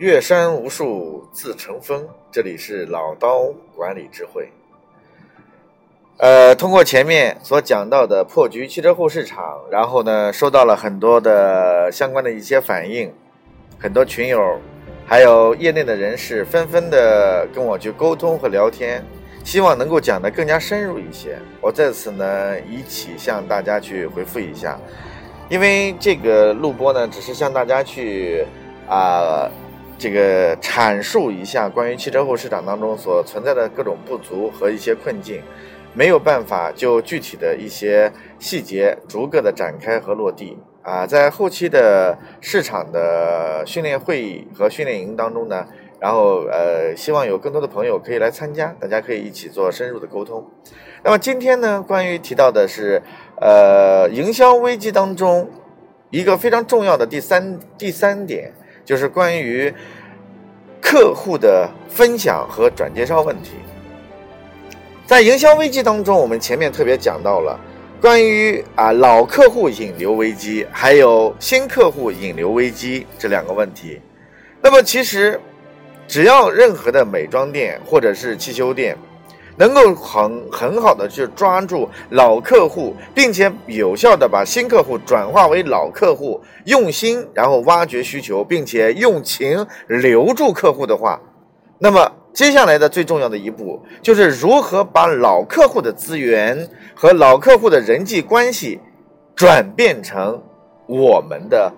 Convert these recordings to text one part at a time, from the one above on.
越山无数自成峰，这里是老刀管理智慧。呃，通过前面所讲到的破局汽车后市场，然后呢，收到了很多的相关的一些反应，很多群友，还有业内的人士纷纷的跟我去沟通和聊天，希望能够讲得更加深入一些。我在此呢，一起向大家去回复一下，因为这个录播呢，只是向大家去啊。这个阐述一下关于汽车后市场当中所存在的各种不足和一些困境，没有办法就具体的一些细节逐个的展开和落地啊，在后期的市场的训练会议和训练营当中呢，然后呃，希望有更多的朋友可以来参加，大家可以一起做深入的沟通。那么今天呢，关于提到的是呃营销危机当中一个非常重要的第三第三点。就是关于客户的分享和转介绍问题，在营销危机当中，我们前面特别讲到了关于啊老客户引流危机，还有新客户引流危机这两个问题。那么其实，只要任何的美妆店或者是汽修店。能够很很好的去抓住老客户，并且有效的把新客户转化为老客户，用心然后挖掘需求，并且用情留住客户的话，那么接下来的最重要的一步就是如何把老客户的资源和老客户的人际关系转变成我们的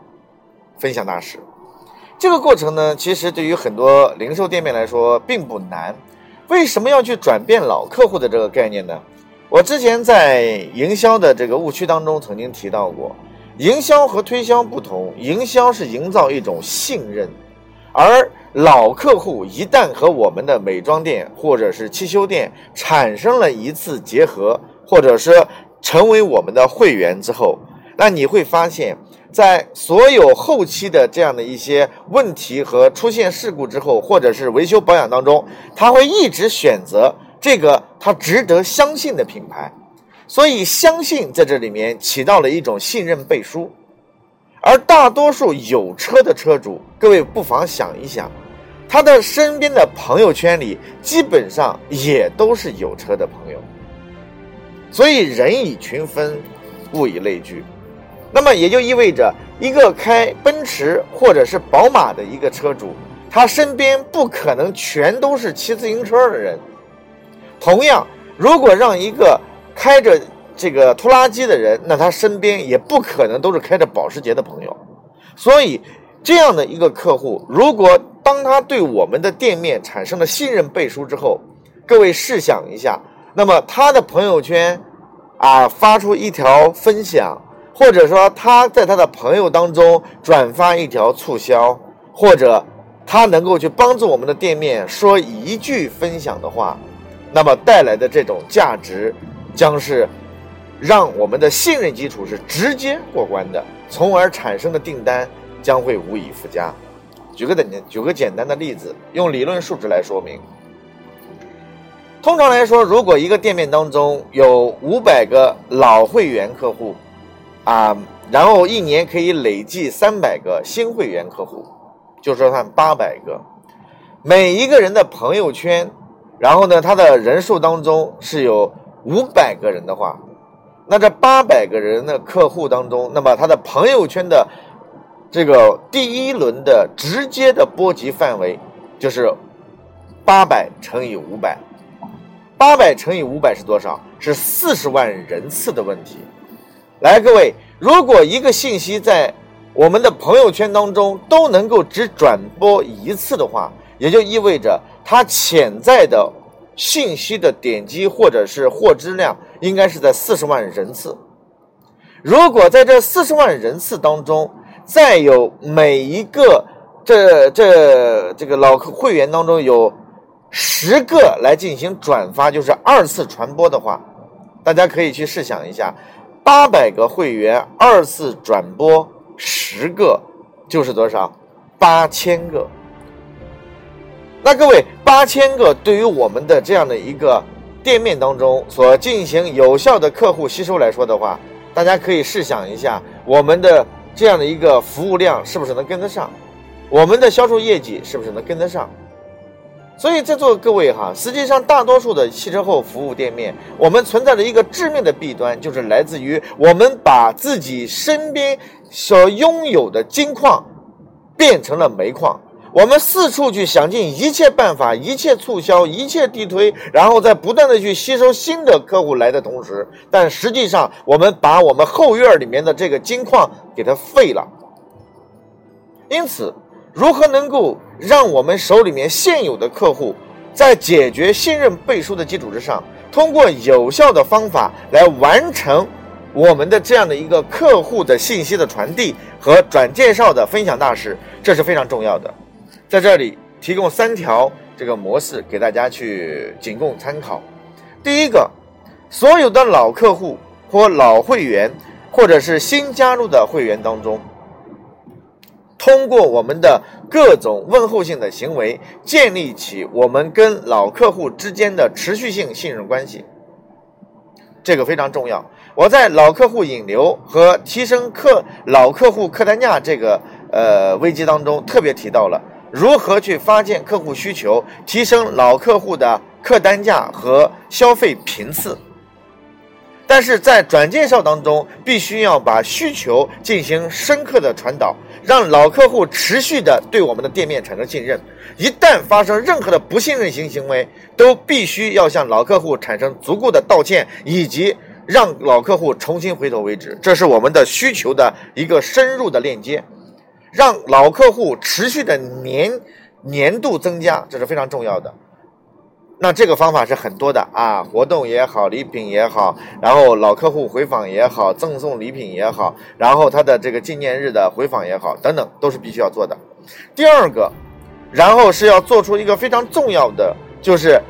分享大使。这个过程呢，其实对于很多零售店面来说并不难。为什么要去转变老客户的这个概念呢？我之前在营销的这个误区当中曾经提到过，营销和推销不同，营销是营造一种信任，而老客户一旦和我们的美妆店或者是汽修店产生了一次结合，或者是成为我们的会员之后，那你会发现。在所有后期的这样的一些问题和出现事故之后，或者是维修保养当中，他会一直选择这个他值得相信的品牌，所以相信在这里面起到了一种信任背书。而大多数有车的车主，各位不妨想一想，他的身边的朋友圈里基本上也都是有车的朋友，所以人以群分，物以类聚。那么也就意味着，一个开奔驰或者是宝马的一个车主，他身边不可能全都是骑自行车的人。同样，如果让一个开着这个拖拉机的人，那他身边也不可能都是开着保时捷的朋友。所以，这样的一个客户，如果当他对我们的店面产生了信任背书之后，各位试想一下，那么他的朋友圈啊发出一条分享。或者说他在他的朋友当中转发一条促销，或者他能够去帮助我们的店面说一句分享的话，那么带来的这种价值，将是让我们的信任基础是直接过关的，从而产生的订单将会无以复加。举个简举个简单的例子，用理论数值来说明。通常来说，如果一个店面当中有五百个老会员客户，啊，然后一年可以累计三百个新会员客户，就说算八百个。每一个人的朋友圈，然后呢，他的人数当中是有五百个人的话，那这八百个人的客户当中，那么他的朋友圈的这个第一轮的直接的波及范围就是八百乘以五百，八百乘以五百是多少？是四十万人次的问题。来，各位，如果一个信息在我们的朋友圈当中都能够只转播一次的话，也就意味着它潜在的信息的点击或者是获知量应该是在四十万人次。如果在这四十万人次当中，再有每一个这这这个老客会员当中有十个来进行转发，就是二次传播的话，大家可以去试想一下。八百个会员二次转播十个，就是多少？八千个。那各位，八千个对于我们的这样的一个店面当中所进行有效的客户吸收来说的话，大家可以试想一下，我们的这样的一个服务量是不是能跟得上？我们的销售业绩是不是能跟得上？所以在座各位哈，实际上大多数的汽车后服务店面，我们存在的一个致命的弊端，就是来自于我们把自己身边所拥有的金矿变成了煤矿。我们四处去想尽一切办法，一切促销，一切地推，然后在不断的去吸收新的客户来的同时，但实际上我们把我们后院里面的这个金矿给它废了。因此，如何能够让我们手里面现有的客户，在解决信任背书的基础之上，通过有效的方法来完成我们的这样的一个客户的信息的传递和转介绍的分享大事，这是非常重要的。在这里提供三条这个模式给大家去仅供参考。第一个，所有的老客户或老会员，或者是新加入的会员当中，通过我们的各种问候性的行为，建立起我们跟老客户之间的持续性信任关系。这个非常重要。我在老客户引流和提升客老客户客单价这个呃危机当中，特别提到了。如何去发现客户需求，提升老客户的客单价和消费频次？但是在转介绍当中，必须要把需求进行深刻的传导，让老客户持续的对我们的店面产生信任。一旦发生任何的不信任型行为，都必须要向老客户产生足够的道歉，以及让老客户重新回头为止。这是我们的需求的一个深入的链接。让老客户持续的年年度增加，这是非常重要的。那这个方法是很多的啊，活动也好，礼品也好，然后老客户回访也好，赠送礼品也好，然后他的这个纪念日的回访也好，等等，都是必须要做的。第二个，然后是要做出一个非常重要的，就是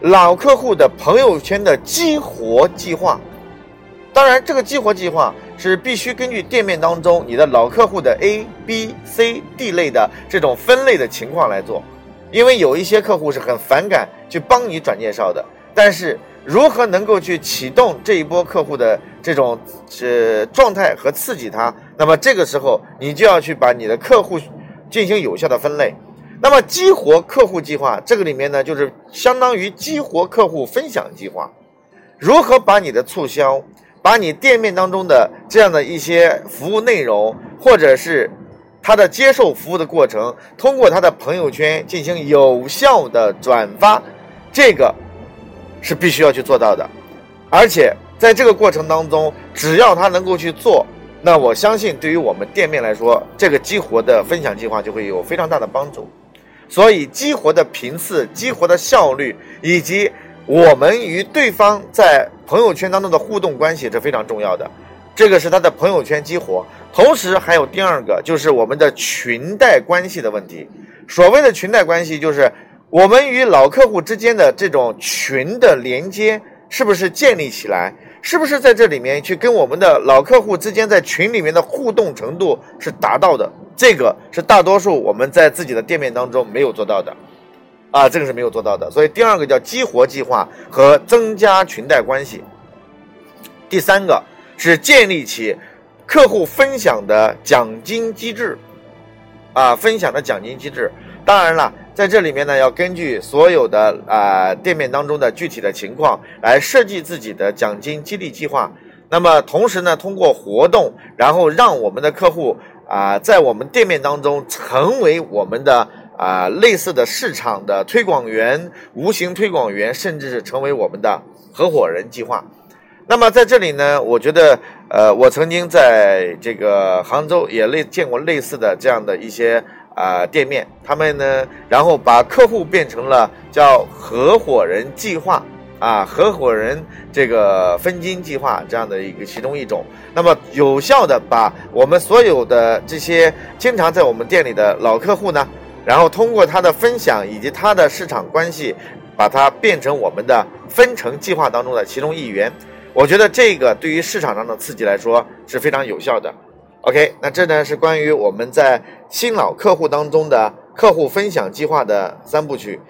老客户的朋友圈的激活计划。当然，这个激活计划。是必须根据店面当中你的老客户的 A、B、C、D 类的这种分类的情况来做，因为有一些客户是很反感去帮你转介绍的。但是如何能够去启动这一波客户的这种呃状态和刺激他？那么这个时候你就要去把你的客户进行有效的分类。那么激活客户计划这个里面呢，就是相当于激活客户分享计划，如何把你的促销？把你店面当中的这样的一些服务内容，或者是他的接受服务的过程，通过他的朋友圈进行有效的转发，这个是必须要去做到的。而且在这个过程当中，只要他能够去做，那我相信对于我们店面来说，这个激活的分享计划就会有非常大的帮助。所以，激活的频次、激活的效率以及。我们与对方在朋友圈当中的互动关系是非常重要的，这个是他的朋友圈激活。同时还有第二个，就是我们的裙带关系的问题。所谓的裙带关系，就是我们与老客户之间的这种群的连接是不是建立起来，是不是在这里面去跟我们的老客户之间在群里面的互动程度是达到的，这个是大多数我们在自己的店面当中没有做到的。啊，这个是没有做到的，所以第二个叫激活计划和增加裙带关系。第三个是建立起客户分享的奖金机制，啊，分享的奖金机制。当然了，在这里面呢，要根据所有的啊店面当中的具体的情况来设计自己的奖金激励计划。那么同时呢，通过活动，然后让我们的客户啊在我们店面当中成为我们的。啊，类似的市场的推广员、无形推广员，甚至是成为我们的合伙人计划。那么在这里呢，我觉得，呃，我曾经在这个杭州也类见过类似的这样的一些啊店面，他们呢，然后把客户变成了叫合伙人计划啊，合伙人这个分金计划这样的一个其中一种。那么有效的把我们所有的这些经常在我们店里的老客户呢。然后通过他的分享以及他的市场关系，把它变成我们的分成计划当中的其中一员。我觉得这个对于市场上的刺激来说是非常有效的。OK，那这呢是关于我们在新老客户当中的客户分享计划的三部曲。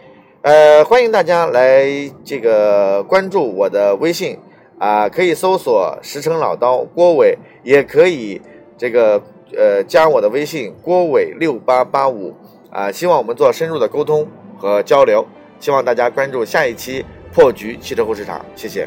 呃，欢迎大家来这个关注我的微信啊，可以搜索“石城老刀郭伟”，也可以这个。呃加我的微信郭伟六八八五啊，希望我们做深入的沟通和交流。希望大家关注下一期破局汽车后市场，谢谢。